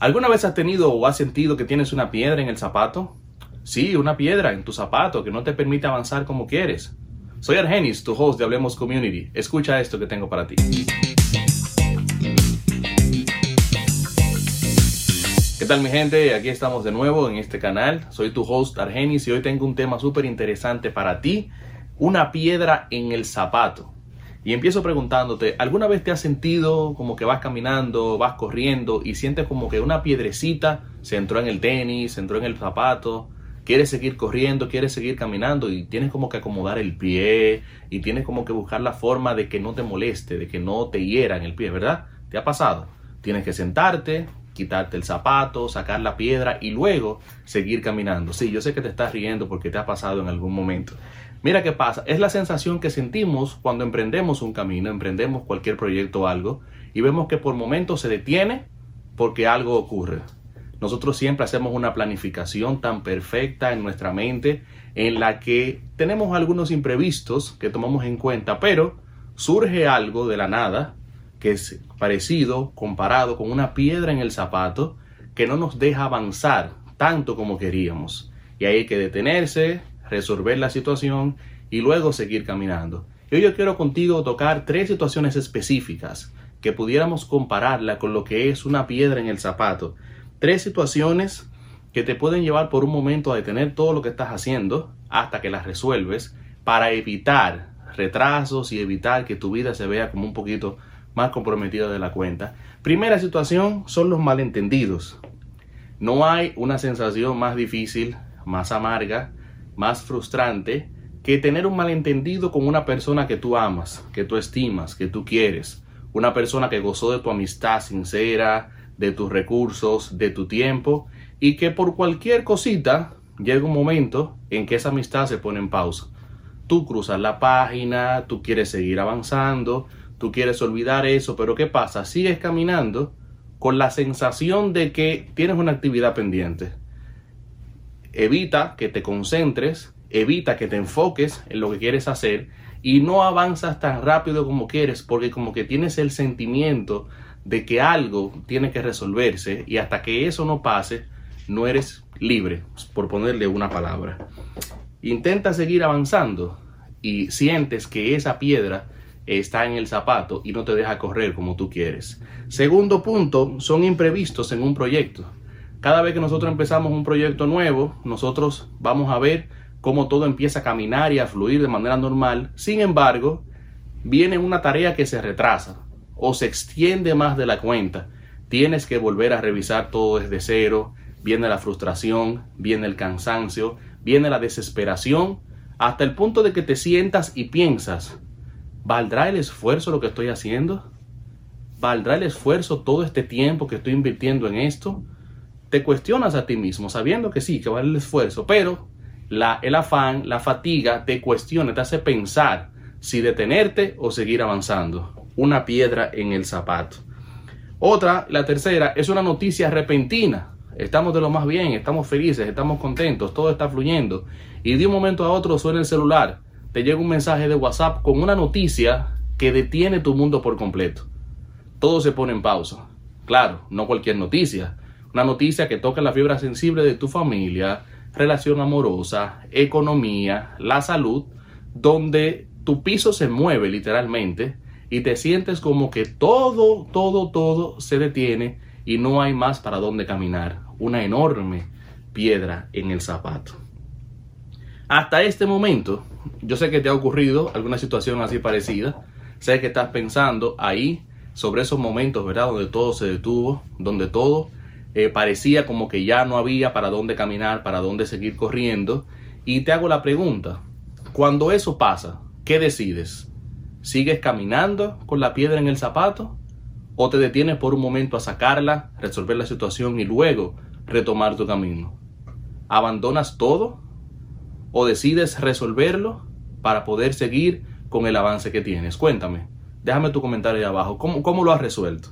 ¿Alguna vez has tenido o has sentido que tienes una piedra en el zapato? Sí, una piedra en tu zapato que no te permite avanzar como quieres. Soy Argenis, tu host de Hablemos Community. Escucha esto que tengo para ti. ¿Qué tal mi gente? Aquí estamos de nuevo en este canal. Soy tu host Argenis y hoy tengo un tema súper interesante para ti. Una piedra en el zapato. Y empiezo preguntándote, ¿alguna vez te has sentido como que vas caminando, vas corriendo y sientes como que una piedrecita se entró en el tenis, se entró en el zapato? Quieres seguir corriendo, quieres seguir caminando y tienes como que acomodar el pie y tienes como que buscar la forma de que no te moleste, de que no te hiera en el pie, ¿verdad? ¿Te ha pasado? Tienes que sentarte, quitarte el zapato, sacar la piedra y luego seguir caminando. Sí, yo sé que te estás riendo porque te ha pasado en algún momento. Mira qué pasa, es la sensación que sentimos cuando emprendemos un camino, emprendemos cualquier proyecto o algo y vemos que por momentos se detiene porque algo ocurre. Nosotros siempre hacemos una planificación tan perfecta en nuestra mente en la que tenemos algunos imprevistos que tomamos en cuenta, pero surge algo de la nada que es parecido, comparado con una piedra en el zapato que no nos deja avanzar tanto como queríamos. Y hay que detenerse, resolver la situación y luego seguir caminando. Hoy yo quiero contigo tocar tres situaciones específicas que pudiéramos compararla con lo que es una piedra en el zapato. Tres situaciones que te pueden llevar por un momento a detener todo lo que estás haciendo hasta que las resuelves para evitar retrasos y evitar que tu vida se vea como un poquito más comprometida de la cuenta. Primera situación son los malentendidos. No hay una sensación más difícil, más amarga, más frustrante que tener un malentendido con una persona que tú amas, que tú estimas, que tú quieres, una persona que gozó de tu amistad sincera, de tus recursos, de tu tiempo, y que por cualquier cosita llega un momento en que esa amistad se pone en pausa. Tú cruzas la página, tú quieres seguir avanzando, tú quieres olvidar eso, pero ¿qué pasa? Sigues caminando con la sensación de que tienes una actividad pendiente evita que te concentres, evita que te enfoques en lo que quieres hacer y no avanzas tan rápido como quieres porque como que tienes el sentimiento de que algo tiene que resolverse y hasta que eso no pase no eres libre, por ponerle una palabra. Intenta seguir avanzando y sientes que esa piedra está en el zapato y no te deja correr como tú quieres. Segundo punto, son imprevistos en un proyecto. Cada vez que nosotros empezamos un proyecto nuevo, nosotros vamos a ver cómo todo empieza a caminar y a fluir de manera normal. Sin embargo, viene una tarea que se retrasa o se extiende más de la cuenta. Tienes que volver a revisar todo desde cero. Viene la frustración, viene el cansancio, viene la desesperación, hasta el punto de que te sientas y piensas, ¿valdrá el esfuerzo lo que estoy haciendo? ¿Valdrá el esfuerzo todo este tiempo que estoy invirtiendo en esto? te cuestionas a ti mismo, sabiendo que sí, que vale el esfuerzo, pero la, el afán, la fatiga te cuestiona, te hace pensar si detenerte o seguir avanzando. Una piedra en el zapato. Otra, la tercera, es una noticia repentina. Estamos de lo más bien, estamos felices, estamos contentos, todo está fluyendo. Y de un momento a otro suena el celular, te llega un mensaje de WhatsApp con una noticia que detiene tu mundo por completo. Todo se pone en pausa. Claro, no cualquier noticia una noticia que toca la fibra sensible de tu familia, relación amorosa, economía, la salud, donde tu piso se mueve literalmente y te sientes como que todo, todo, todo se detiene y no hay más para dónde caminar. Una enorme piedra en el zapato. Hasta este momento, yo sé que te ha ocurrido alguna situación así parecida. Sé que estás pensando ahí sobre esos momentos, ¿verdad? Donde todo se detuvo, donde todo eh, parecía como que ya no había para dónde caminar, para dónde seguir corriendo. Y te hago la pregunta, cuando eso pasa, ¿qué decides? ¿Sigues caminando con la piedra en el zapato? ¿O te detienes por un momento a sacarla, resolver la situación y luego retomar tu camino? ¿Abandonas todo? ¿O decides resolverlo para poder seguir con el avance que tienes? Cuéntame, déjame tu comentario ahí abajo. ¿Cómo, cómo lo has resuelto?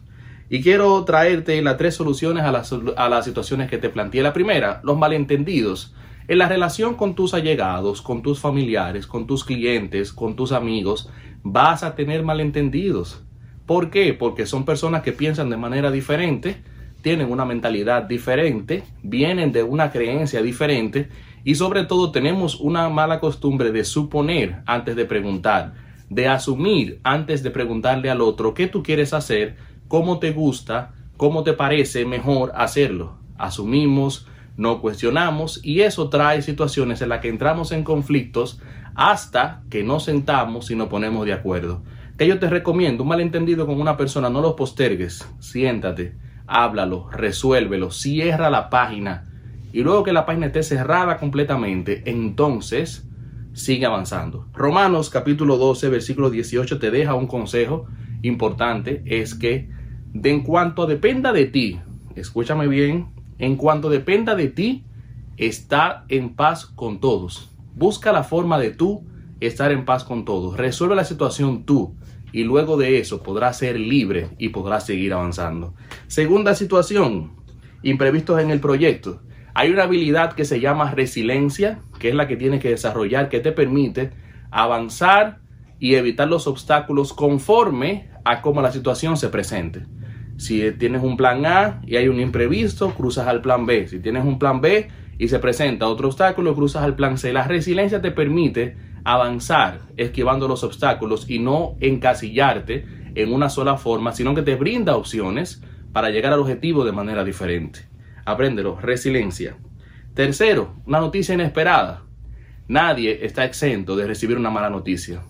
Y quiero traerte las tres soluciones a las, a las situaciones que te planteé. La primera, los malentendidos. En la relación con tus allegados, con tus familiares, con tus clientes, con tus amigos, vas a tener malentendidos. ¿Por qué? Porque son personas que piensan de manera diferente, tienen una mentalidad diferente, vienen de una creencia diferente y sobre todo tenemos una mala costumbre de suponer antes de preguntar, de asumir antes de preguntarle al otro qué tú quieres hacer, cómo te gusta, cómo te parece mejor hacerlo. Asumimos, no cuestionamos y eso trae situaciones en las que entramos en conflictos hasta que nos sentamos y nos ponemos de acuerdo. Que yo te recomiendo, un malentendido con una persona, no lo postergues, siéntate, háblalo, resuélvelo, cierra la página y luego que la página esté cerrada completamente, entonces sigue avanzando. Romanos capítulo 12, versículo 18 te deja un consejo importante, es que en cuanto dependa de ti, escúchame bien, en cuanto dependa de ti, está en paz con todos. Busca la forma de tú estar en paz con todos. Resuelve la situación tú y luego de eso podrás ser libre y podrás seguir avanzando. Segunda situación, imprevistos en el proyecto. Hay una habilidad que se llama resiliencia, que es la que tienes que desarrollar, que te permite avanzar y evitar los obstáculos conforme a cómo la situación se presente. Si tienes un plan A y hay un imprevisto, cruzas al plan B. Si tienes un plan B y se presenta otro obstáculo, cruzas al plan C. La resiliencia te permite avanzar esquivando los obstáculos y no encasillarte en una sola forma, sino que te brinda opciones para llegar al objetivo de manera diferente. Apréndelo, resiliencia. Tercero, una noticia inesperada. Nadie está exento de recibir una mala noticia.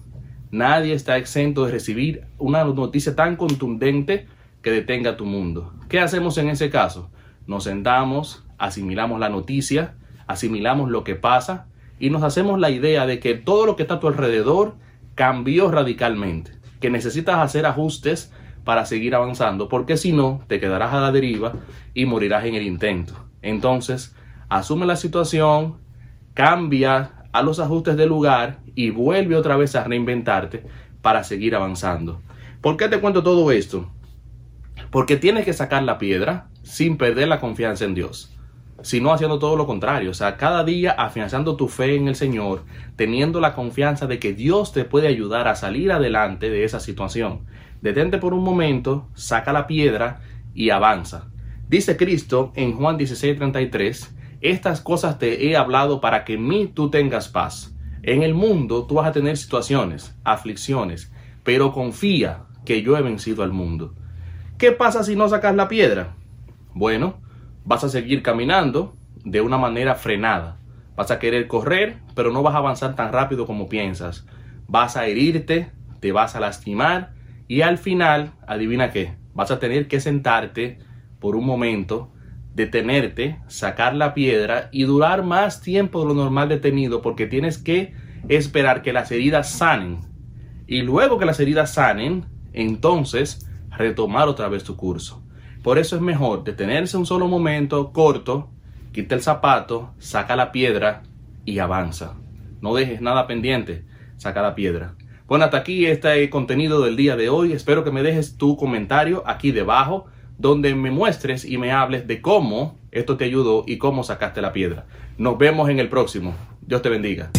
Nadie está exento de recibir una noticia tan contundente que detenga tu mundo. ¿Qué hacemos en ese caso? Nos sentamos, asimilamos la noticia, asimilamos lo que pasa y nos hacemos la idea de que todo lo que está a tu alrededor cambió radicalmente, que necesitas hacer ajustes para seguir avanzando, porque si no, te quedarás a la deriva y morirás en el intento. Entonces, asume la situación, cambia a los ajustes de lugar y vuelve otra vez a reinventarte para seguir avanzando. ¿Por qué te cuento todo esto? Porque tienes que sacar la piedra sin perder la confianza en Dios sino haciendo todo lo contrario. O sea, cada día afianzando tu fe en el Señor, teniendo la confianza de que Dios te puede ayudar a salir adelante de esa situación. Detente por un momento, saca la piedra y avanza. Dice Cristo en Juan 16:33, estas cosas te he hablado para que en mí tú tengas paz. En el mundo tú vas a tener situaciones, aflicciones, pero confía que yo he vencido al mundo. ¿Qué pasa si no sacas la piedra? Bueno, vas a seguir caminando de una manera frenada. Vas a querer correr, pero no vas a avanzar tan rápido como piensas. Vas a herirte, te vas a lastimar y al final, adivina qué, vas a tener que sentarte por un momento, detenerte, sacar la piedra y durar más tiempo de lo normal detenido porque tienes que esperar que las heridas sanen. Y luego que las heridas sanen, entonces retomar otra vez tu curso. Por eso es mejor detenerse un solo momento corto, quita el zapato, saca la piedra y avanza. No dejes nada pendiente, saca la piedra. Bueno, hasta aquí este contenido del día de hoy. Espero que me dejes tu comentario aquí debajo, donde me muestres y me hables de cómo esto te ayudó y cómo sacaste la piedra. Nos vemos en el próximo. Dios te bendiga.